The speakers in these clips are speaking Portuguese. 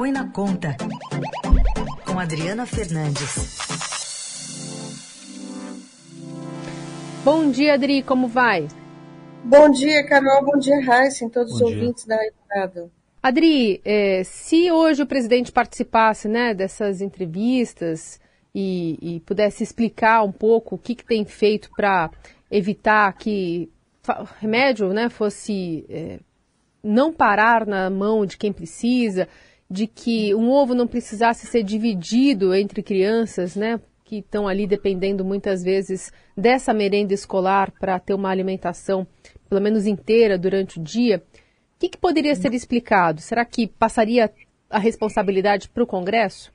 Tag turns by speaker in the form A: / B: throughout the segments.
A: Põe na Conta, com Adriana Fernandes.
B: Bom dia, Adri, como vai?
C: Bom dia, Carol, bom dia, Raíssa, todos bom os dia. ouvintes da Eldorado.
B: Adri, é, se hoje o presidente participasse né, dessas entrevistas e, e pudesse explicar um pouco o que, que tem feito para evitar que remédio né, fosse é, não parar na mão de quem precisa, de que um ovo não precisasse ser dividido entre crianças, né, que estão ali dependendo muitas vezes dessa merenda escolar para ter uma alimentação pelo menos inteira durante o dia. O que, que poderia ser explicado? Será que passaria a responsabilidade para o Congresso?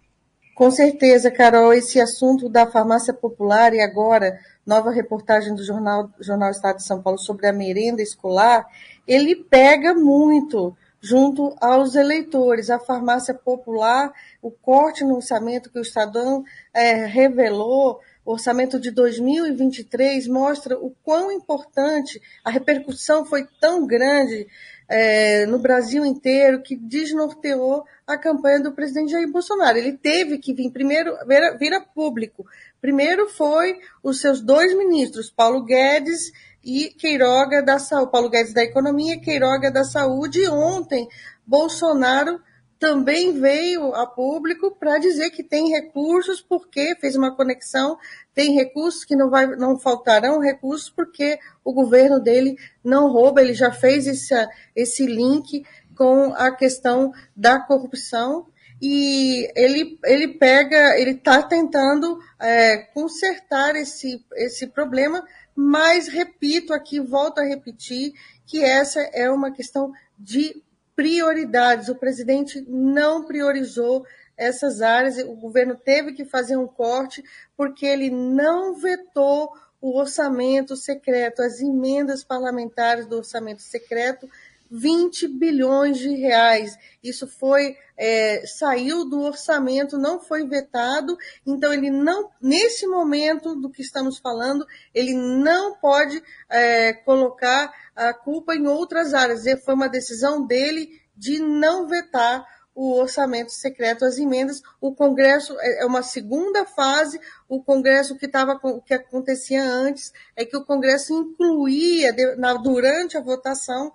C: Com certeza, Carol, esse assunto da farmácia popular e agora nova reportagem do jornal, jornal Estado de São Paulo sobre a merenda escolar, ele pega muito junto aos eleitores. A farmácia popular, o corte no orçamento que o Estadão é, revelou, o orçamento de 2023 mostra o quão importante, a repercussão foi tão grande é, no Brasil inteiro que desnorteou a campanha do presidente Jair Bolsonaro. Ele teve que vir primeiro, vir, vir a público. Primeiro foi os seus dois ministros, Paulo Guedes e Queiroga da Saúde, Paulo Guedes da Economia, Queiroga da Saúde. E ontem, Bolsonaro também veio a público para dizer que tem recursos, porque fez uma conexão, tem recursos que não, vai, não faltarão recursos, porque o governo dele não rouba, ele já fez esse, esse link com a questão da corrupção e ele, ele pega, ele está tentando é, consertar esse, esse problema, mas repito aqui, volto a repetir, que essa é uma questão de prioridades. O presidente não priorizou essas áreas, o governo teve que fazer um corte, porque ele não vetou o orçamento secreto, as emendas parlamentares do orçamento secreto 20 bilhões de reais. Isso foi é, saiu do orçamento, não foi vetado. Então ele não, nesse momento do que estamos falando, ele não pode é, colocar a culpa em outras áreas. Foi uma decisão dele de não vetar o orçamento secreto, as emendas. O Congresso é, é uma segunda fase. O Congresso que estava o que acontecia antes é que o Congresso incluía durante a votação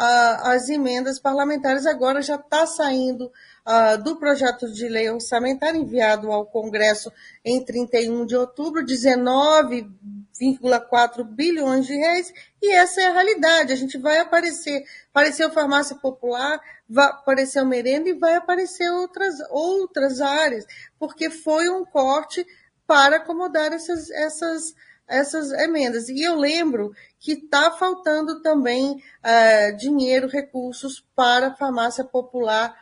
C: as emendas parlamentares. Agora já está saindo do projeto de lei orçamentária enviado ao Congresso em 31 de outubro, 19,4 bilhões de reais, e essa é a realidade. A gente vai aparecer, apareceu farmácia popular, vai aparecer merenda e vai aparecer outras, outras áreas, porque foi um corte para acomodar essas, essas essas emendas. E eu lembro que está faltando também uh, dinheiro, recursos para a farmácia popular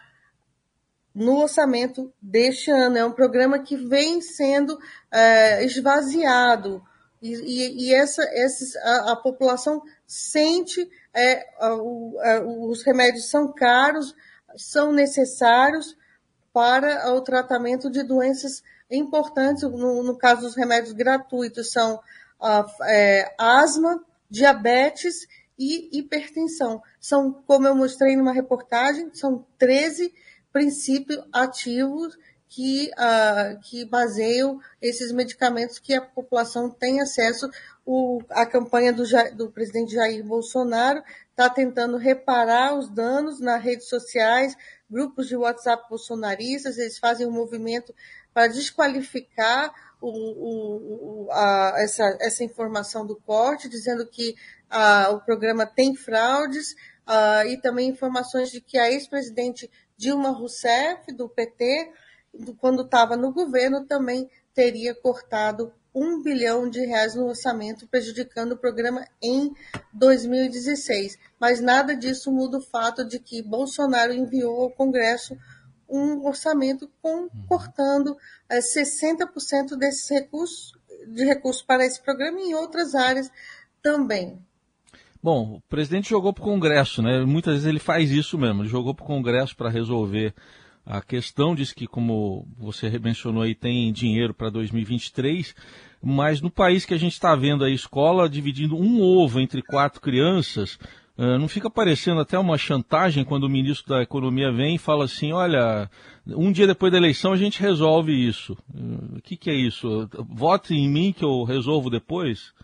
C: no orçamento deste ano. É um programa que vem sendo uh, esvaziado. E, e, e essa, essa, a, a, população sente é, os remédios são caros, são necessários para o tratamento de doenças importantes. No, no caso dos remédios gratuitos, são é, asma, diabetes e hipertensão. São, como eu mostrei numa reportagem, são 13 princípios ativos que, uh, que baseiam esses medicamentos que a população tem acesso. O, a campanha do, do presidente Jair Bolsonaro está tentando reparar os danos nas redes sociais, grupos de WhatsApp bolsonaristas, eles fazem um movimento para desqualificar o, o, a, essa, essa informação do corte, dizendo que a, o programa tem fraudes, a, e também informações de que a ex-presidente Dilma Rousseff, do PT, quando estava no governo, também teria cortado um bilhão de reais no orçamento, prejudicando o programa em 2016. Mas nada disso muda o fato de que Bolsonaro enviou ao Congresso um orçamento com, uhum. cortando é, 60% desses recursos, de recursos para esse programa e em outras áreas também.
D: Bom, o presidente jogou para o Congresso, né? Muitas vezes ele faz isso mesmo, ele jogou para o Congresso para resolver a questão, diz que, como você mencionou aí, tem dinheiro para 2023, mas no país que a gente está vendo a escola dividindo um ovo entre quatro crianças, não fica parecendo até uma chantagem quando o ministro da Economia vem e fala assim: olha, um dia depois da eleição a gente resolve isso. O que, que é isso? Vote em mim que eu resolvo depois?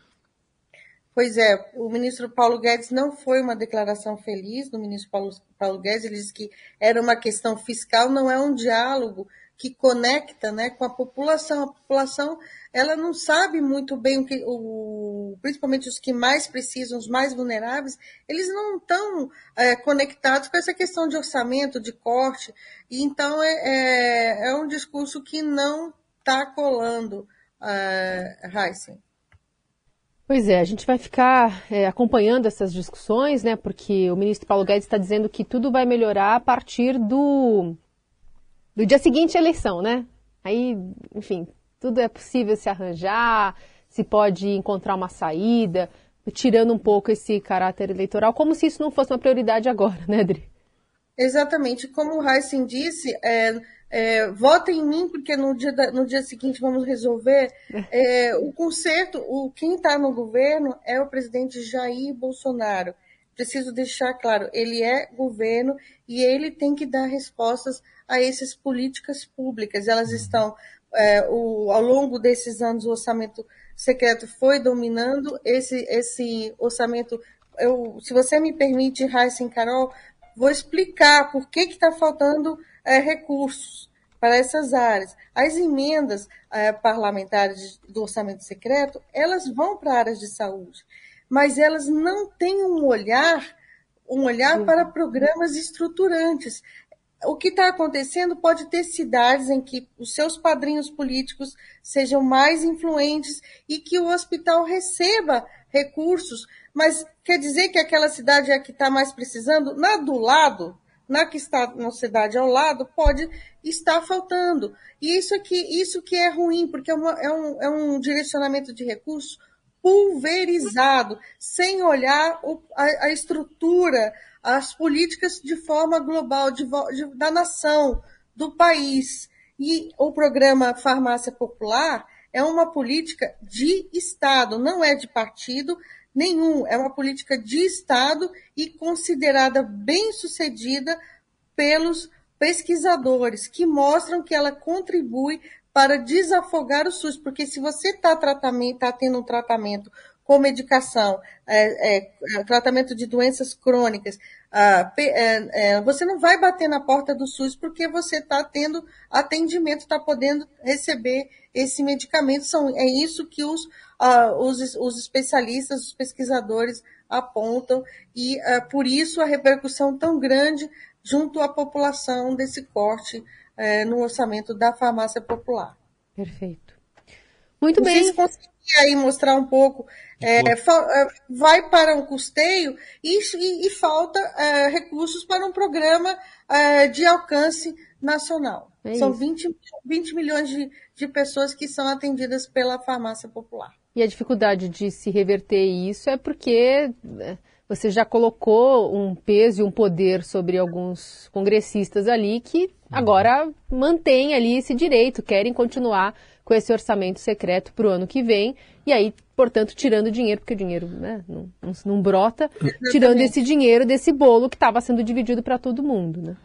C: Pois é, o ministro Paulo Guedes não foi uma declaração feliz do ministro Paulo, Paulo Guedes, ele disse que era uma questão fiscal, não é um diálogo que conecta né, com a população. A população ela não sabe muito bem o que, o, principalmente os que mais precisam, os mais vulneráveis, eles não estão é, conectados com essa questão de orçamento, de corte. E então é, é, é um discurso que não está colando, uh, Heisen.
B: Pois é, a gente vai ficar é, acompanhando essas discussões, né? Porque o ministro Paulo Guedes está dizendo que tudo vai melhorar a partir do do dia seguinte à eleição, né? Aí, enfim, tudo é possível se arranjar, se pode encontrar uma saída, tirando um pouco esse caráter eleitoral, como se isso não fosse uma prioridade agora, né, Adri?
C: Exatamente. Como o Heisen disse, é, é, votem em mim, porque no dia, da, no dia seguinte vamos resolver. É, o conserto, o, quem está no governo é o presidente Jair Bolsonaro. Preciso deixar claro, ele é governo e ele tem que dar respostas a essas políticas públicas. Elas uhum. estão, é, o, ao longo desses anos, o orçamento secreto foi dominando esse, esse orçamento. Eu, se você me permite, Raíssa e Carol, vou explicar por que está faltando é, recursos para essas áreas. As emendas é, parlamentares do orçamento secreto, elas vão para áreas de saúde, mas elas não têm um olhar um olhar uhum. para programas estruturantes o que está acontecendo pode ter cidades em que os seus padrinhos políticos sejam mais influentes e que o hospital receba recursos, mas quer dizer que aquela cidade é a que está mais precisando? Na do lado, na que está na cidade ao lado, pode estar faltando. E isso aqui, isso que é ruim, porque é, uma, é, um, é um direcionamento de recursos pulverizado, sem olhar o, a, a estrutura, as políticas de forma global de, de, da nação, do país. E o programa Farmácia Popular é uma política de Estado, não é de partido nenhum, é uma política de Estado e considerada bem sucedida pelos pesquisadores, que mostram que ela contribui para desafogar o SUS, porque se você está tá tendo um tratamento com medicação, é, é, é, tratamento de doenças crônicas, ah, é, é, você não vai bater na porta do SUS porque você está tendo atendimento, está podendo receber esse medicamento. São, é isso que os, ah, os, os, especialistas, os pesquisadores apontam, e ah, por isso a repercussão tão grande junto à população desse corte é, no orçamento da farmácia popular.
B: Perfeito. Muito Não bem
C: aí mostrar um pouco, é, vai para um custeio e, e, e falta recursos para um programa de alcance nacional. É São 20, 20 milhões de, de pessoas que são atendidas pela farmácia popular.
B: E a dificuldade de se reverter isso é porque né, você já colocou um peso e um poder sobre alguns congressistas ali que agora mantêm ali esse direito, querem continuar com esse orçamento secreto para o ano que vem, e aí, portanto, tirando dinheiro, porque o dinheiro né, não, não, não brota, Exatamente. tirando esse dinheiro desse bolo que estava sendo dividido para todo mundo. Né?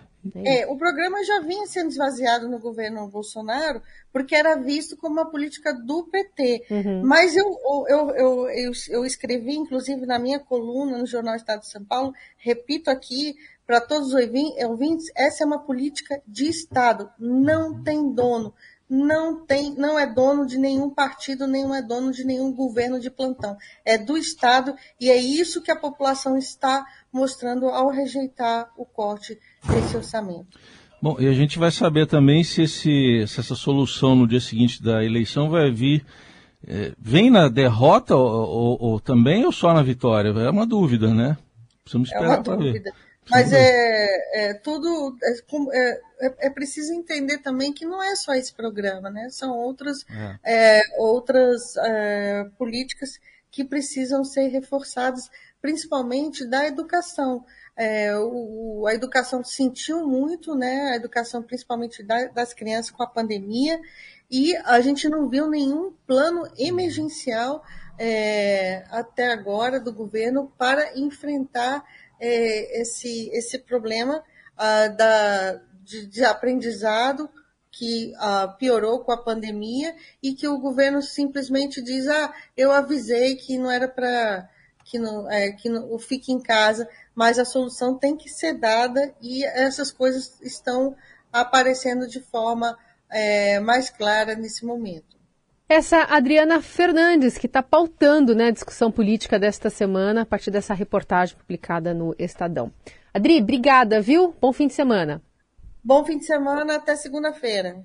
C: É, o programa já vinha sendo esvaziado no governo Bolsonaro porque era visto como uma política do PT. Uhum. Mas eu, eu, eu, eu, eu escrevi, inclusive, na minha coluna no Jornal Estado de São Paulo, repito aqui para todos os ouvintes, essa é uma política de Estado, não tem dono não tem, não é dono de nenhum partido, nem é dono de nenhum governo de plantão. É do Estado e é isso que a população está mostrando ao rejeitar o corte desse orçamento.
D: Bom, e a gente vai saber também se, esse, se essa solução no dia seguinte da eleição vai vir. É, vem na derrota ou, ou, ou, também ou só na vitória? É uma dúvida, né?
C: Precisamos esperar é para ver. Mas é, é tudo. É, é, é, é, preciso entender também que não é só esse programa, né? São outras, é. é outras políticas que precisam ser reforçadas, principalmente da educação. O, a educação sentiu muito, né? A educação, principalmente da, das crianças com a pandemia, e a gente não viu nenhum plano emergencial é, até agora do governo para enfrentar é, esse, esse problema ah, da, de, de, aprendizado que ah, piorou com a pandemia e que o governo simplesmente diz: ah, eu avisei que não era para que não, é, que não, fique em casa, mas a solução tem que ser dada e essas coisas estão aparecendo de forma é, mais clara nesse momento.
B: Essa Adriana Fernandes, que está pautando né, a discussão política desta semana a partir dessa reportagem publicada no Estadão. Adri, obrigada, viu? Bom fim de semana.
C: Bom fim de semana, até segunda-feira.